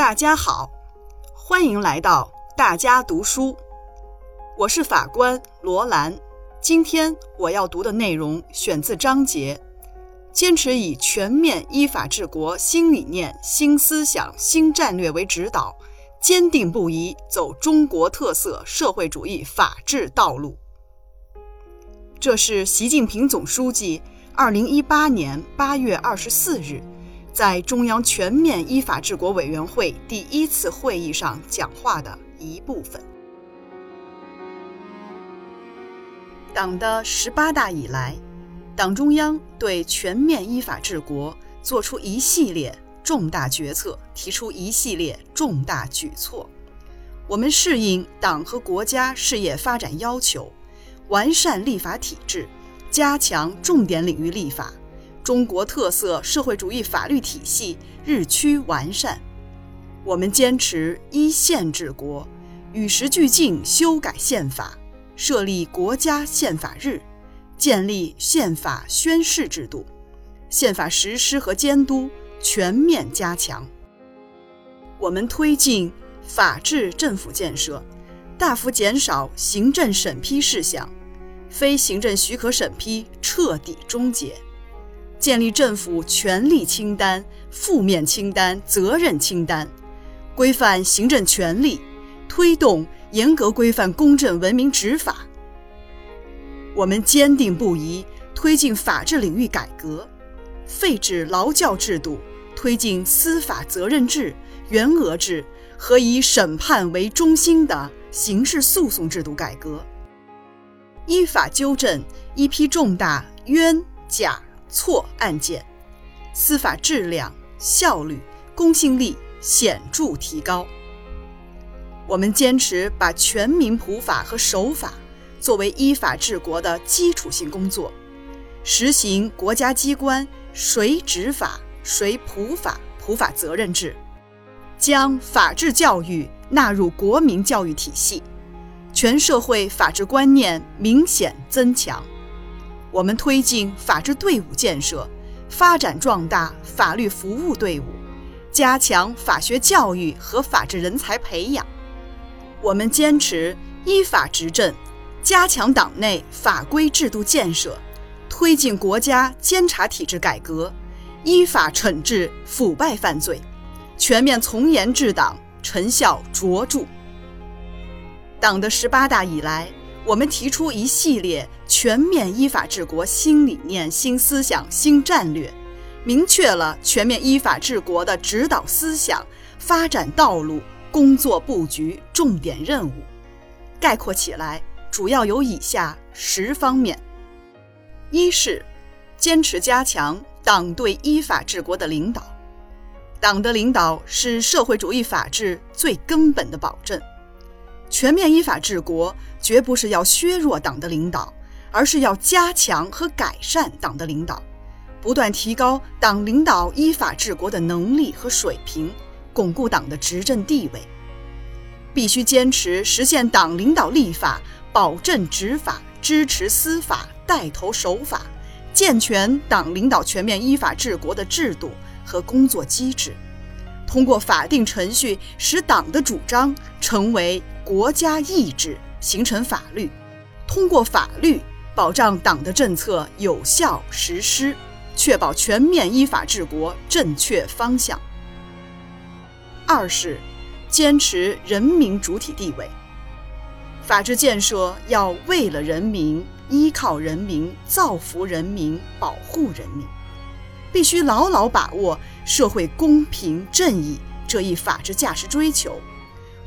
大家好，欢迎来到大家读书。我是法官罗兰。今天我要读的内容选自章节：坚持以全面依法治国新理念、新思想、新战略为指导，坚定不移走中国特色社会主义法治道路。这是习近平总书记二零一八年八月二十四日。在中央全面依法治国委员会第一次会议上讲话的一部分。党的十八大以来，党中央对全面依法治国作出一系列重大决策，提出一系列重大举措。我们适应党和国家事业发展要求，完善立法体制，加强重点领域立法。中国特色社会主义法律体系日趋完善，我们坚持依宪治国，与时俱进修改宪法，设立国家宪法日，建立宪法宣誓制度，宪法实施和监督全面加强。我们推进法治政府建设，大幅减少行政审批事项，非行政许可审批彻底终结。建立政府权力清单、负面清单、责任清单，规范行政权力，推动严格规范公正文明执法。我们坚定不移推进法治领域改革，废止劳教制度，推进司法责任制、员额制和以审判为中心的刑事诉讼制度改革，依法纠正一批重大冤假。错案件，司法质量、效率、公信力显著提高。我们坚持把全民普法和守法作为依法治国的基础性工作，实行国家机关谁执法谁普法、普法责任制，将法治教育纳入国民教育体系，全社会法治观念明显增强。我们推进法治队伍建设，发展壮大法律服务队伍，加强法学教育和法治人才培养。我们坚持依法执政，加强党内法规制度建设，推进国家监察体制改革，依法惩治腐败犯罪，全面从严治党，成效卓著。党的十八大以来。我们提出一系列全面依法治国新理念、新思想、新战略，明确了全面依法治国的指导思想、发展道路、工作布局、重点任务。概括起来，主要有以下十方面：一是坚持加强党对依法治国的领导，党的领导是社会主义法治最根本的保证。全面依法治国，绝不是要削弱党的领导，而是要加强和改善党的领导，不断提高党领导依法治国的能力和水平，巩固党的执政地位。必须坚持实现党领导立法、保证执法、支持司法、带头守法，健全党领导全面依法治国的制度和工作机制。通过法定程序，使党的主张成为国家意志，形成法律；通过法律保障党的政策有效实施，确保全面依法治国正确方向。二是坚持人民主体地位，法治建设要为了人民、依靠人民、造福人民、保护人民。必须牢牢把握社会公平正义这一法治价值追求，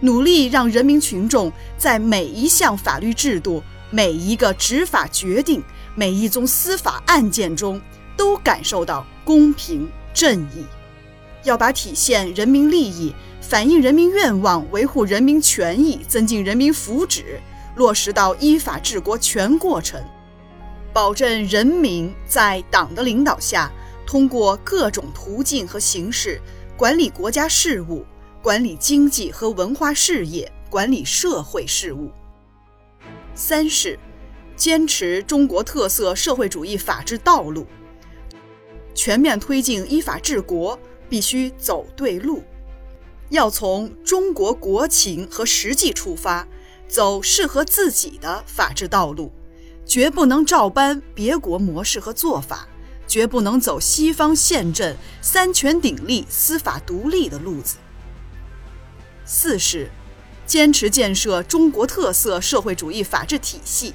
努力让人民群众在每一项法律制度、每一个执法决定、每一宗司法案件中都感受到公平正义。要把体现人民利益、反映人民愿望、维护人民权益、增进人民福祉落实到依法治国全过程，保证人民在党的领导下。通过各种途径和形式管理国家事务，管理经济和文化事业，管理社会事务。三是坚持中国特色社会主义法治道路，全面推进依法治国，必须走对路。要从中国国情和实际出发，走适合自己的法治道路，绝不能照搬别国模式和做法，绝不能走西方宪政三权鼎立、司法独立的路子。四是坚持建设中国特色社会主义法治体系。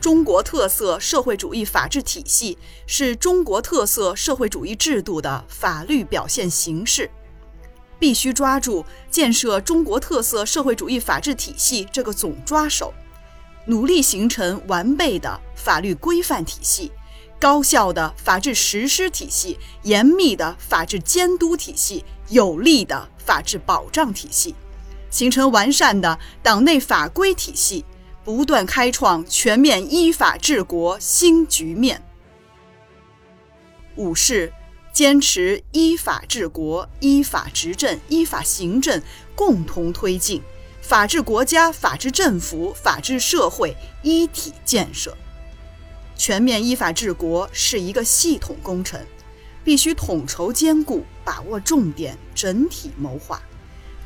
中国特色社会主义法治体系是中国特色社会主义制度的法律表现形式，必须抓住建设中国特色社会主义法治体系这个总抓手，努力形成完备的法律规范体系、高效的法治实施体系、严密的法治监督体系、有力的法治保障体系，形成完善的党内法规体系。不断开创全面依法治国新局面。五是坚持依法治国、依法执政、依法行政共同推进，法治国家、法治政府、法治社会一体建设。全面依法治国是一个系统工程，必须统筹兼顾，把握重点，整体谋划，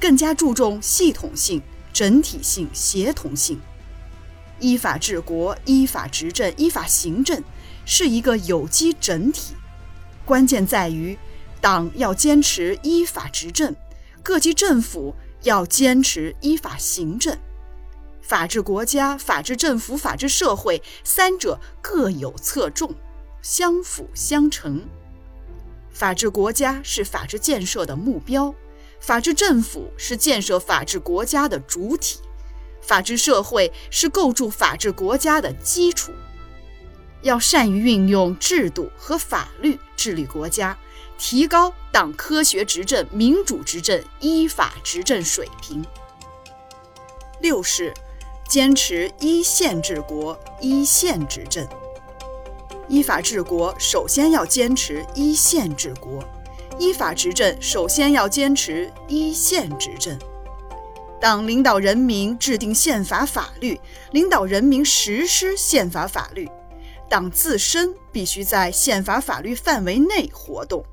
更加注重系统性、整体性、协同性。依法治国、依法执政、依法行政是一个有机整体，关键在于党要坚持依法执政，各级政府要坚持依法行政，法治国家、法治政府、法治社会三者各有侧重，相辅相成。法治国家是法治建设的目标，法治政府是建设法治国家的主体。法治社会是构筑法治国家的基础，要善于运用制度和法律治理国家，提高党科学执政、民主执政、依法执政水平。六是坚持依宪治国、依宪执政。依法治国，首先要坚持依宪治国；依法执政，首先要坚持依宪执政。党领导人民制定宪法法律，领导人民实施宪法法律。党自身必须在宪法法律范围内活动。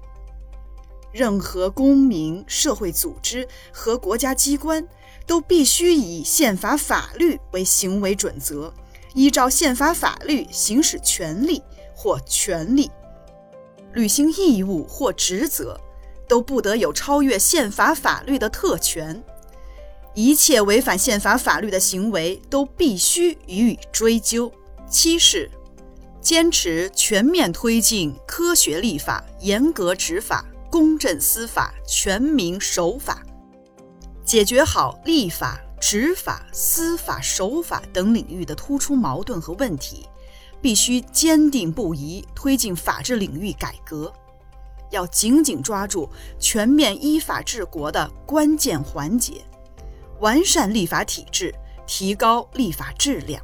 任何公民、社会组织和国家机关都必须以宪法法律为行为准则，依照宪法法律行使权利或权利，履行义务或职责，都不得有超越宪法法律的特权。一切违反宪法法律的行为都必须予以追究。七是坚持全面推进科学立法、严格执法、公正司法、全民守法，解决好立法、执法、司法、守法等领域的突出矛盾和问题，必须坚定不移推进法治领域改革，要紧紧抓住全面依法治国的关键环节。完善立法体制，提高立法质量，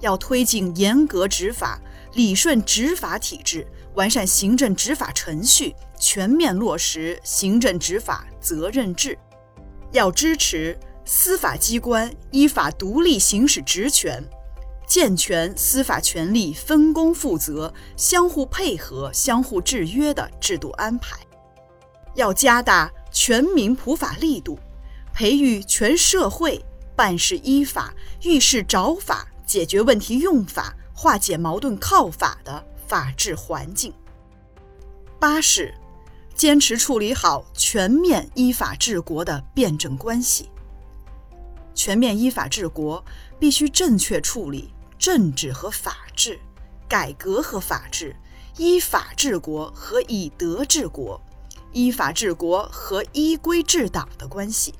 要推进严格执法，理顺执法体制，完善行政执法程序，全面落实行政执法责任制。要支持司法机关依法独立行使职权，健全司法权力分工负责、相互配合、相互制约的制度安排。要加大全民普法力度。培育全社会办事依法、遇事找法、解决问题用法、化解矛盾靠法的法治环境。八是坚持处理好全面依法治国的辩证关系。全面依法治国必须正确处理政治和法治、改革和法治、依法治国和以德治国、依法治国和依规治党的关系。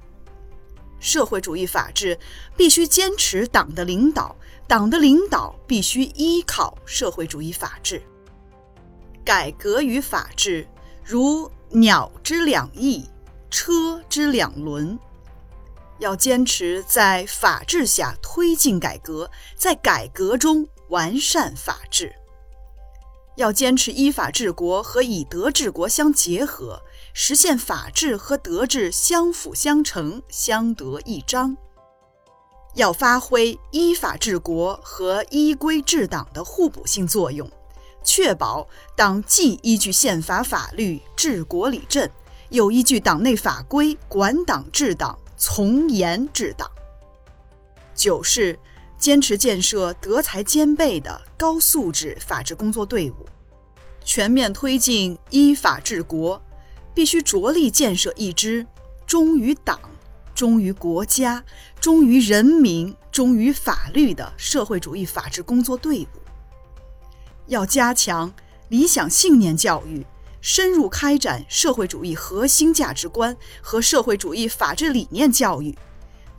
社会主义法治必须坚持党的领导，党的领导必须依靠社会主义法治。改革与法治如鸟之两翼，车之两轮，要坚持在法治下推进改革，在改革中完善法治。要坚持依法治国和以德治国相结合。实现法治和德治相辅相成、相得益彰。要发挥依法治国和依规治党的互补性作用，确保党既依据宪法法律治国理政，又依据党内法规管党治党，从严治党。九是坚持建设德才兼备的高素质法治工作队伍，全面推进依法治国，必须着力建设一支忠于党、忠于国家、忠于人民、忠于法律的社会主义法治工作队伍。要加强理想信念教育，深入开展社会主义核心价值观和社会主义法治理念教育。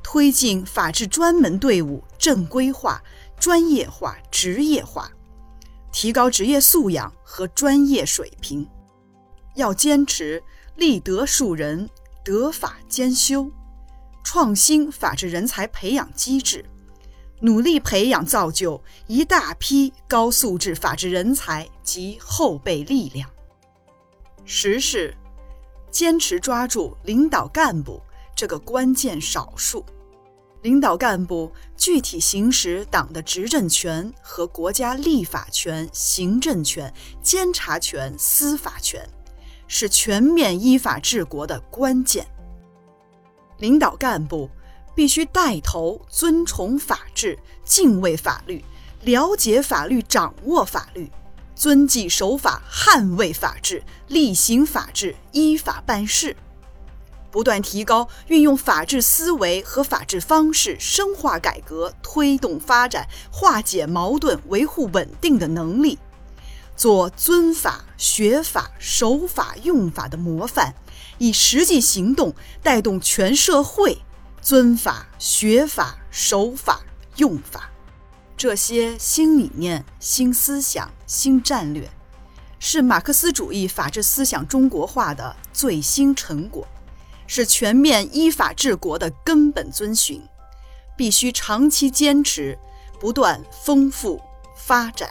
推进法治专门队伍正规化、专业化、职业化，提高职业素养和专业水平。要坚持立德树人、德法兼修，创新法治人才培养机制，努力培养造就一大批高素质法治人才及后备力量。十是坚持抓住领导干部。这个关键少数，领导干部具体行使党的执政权和国家立法权、行政权、监察权、司法权，是全面依法治国的关键。领导干部必须带头尊崇法治、敬畏法律、了解法律、掌握法律，遵纪守法、捍卫法治、厉行法治、依法办事。不断提高运用法治思维和法治方式，深化改革、推动发展、化解矛盾、维护稳定的能力，做尊法、学法、守法、用法的模范，以实际行动带动全社会尊法、学法、守法、用法。这些新理念、新思想、新战略，是马克思主义法治思想中国化的最新成果。是全面依法治国的根本遵循，必须长期坚持，不断丰富发展。